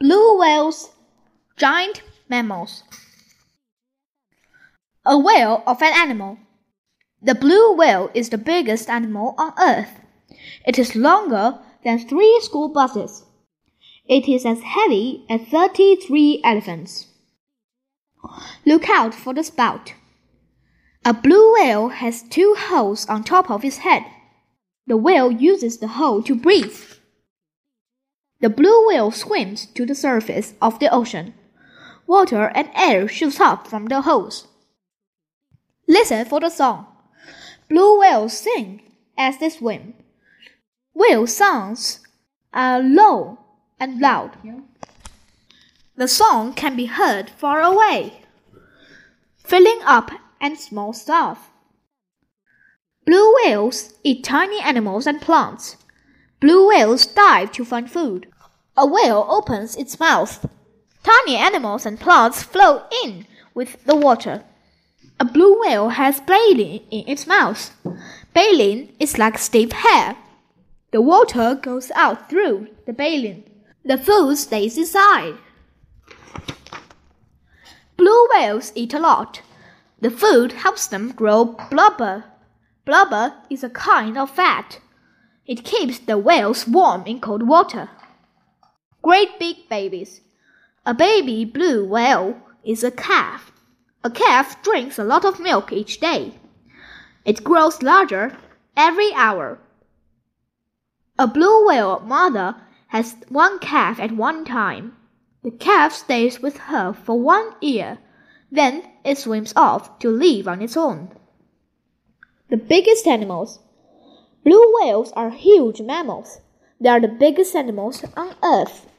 Blue whales, giant mammals. A whale of an animal. The blue whale is the biggest animal on earth. It is longer than three school buses. It is as heavy as 33 elephants. Look out for the spout. A blue whale has two holes on top of its head. The whale uses the hole to breathe. The blue whale swims to the surface of the ocean. Water and air shoots up from the holes. Listen for the song. Blue whales sing as they swim. Whale songs are low and loud. The song can be heard far away, filling up and small stuff. Blue whales eat tiny animals and plants. Blue whales dive to find food. A whale opens its mouth. Tiny animals and plants flow in with the water. A blue whale has baleen in its mouth. Baleen is like stiff hair. The water goes out through the baleen. The food stays inside. Blue whales eat a lot. The food helps them grow blubber. Blubber is a kind of fat. It keeps the whales warm in cold water. Great big babies. A baby blue whale is a calf. A calf drinks a lot of milk each day. It grows larger every hour. A blue whale mother has one calf at one time. The calf stays with her for one year. Then it swims off to live on its own. The biggest animals. Blue whales are huge mammals. They are the biggest animals on earth.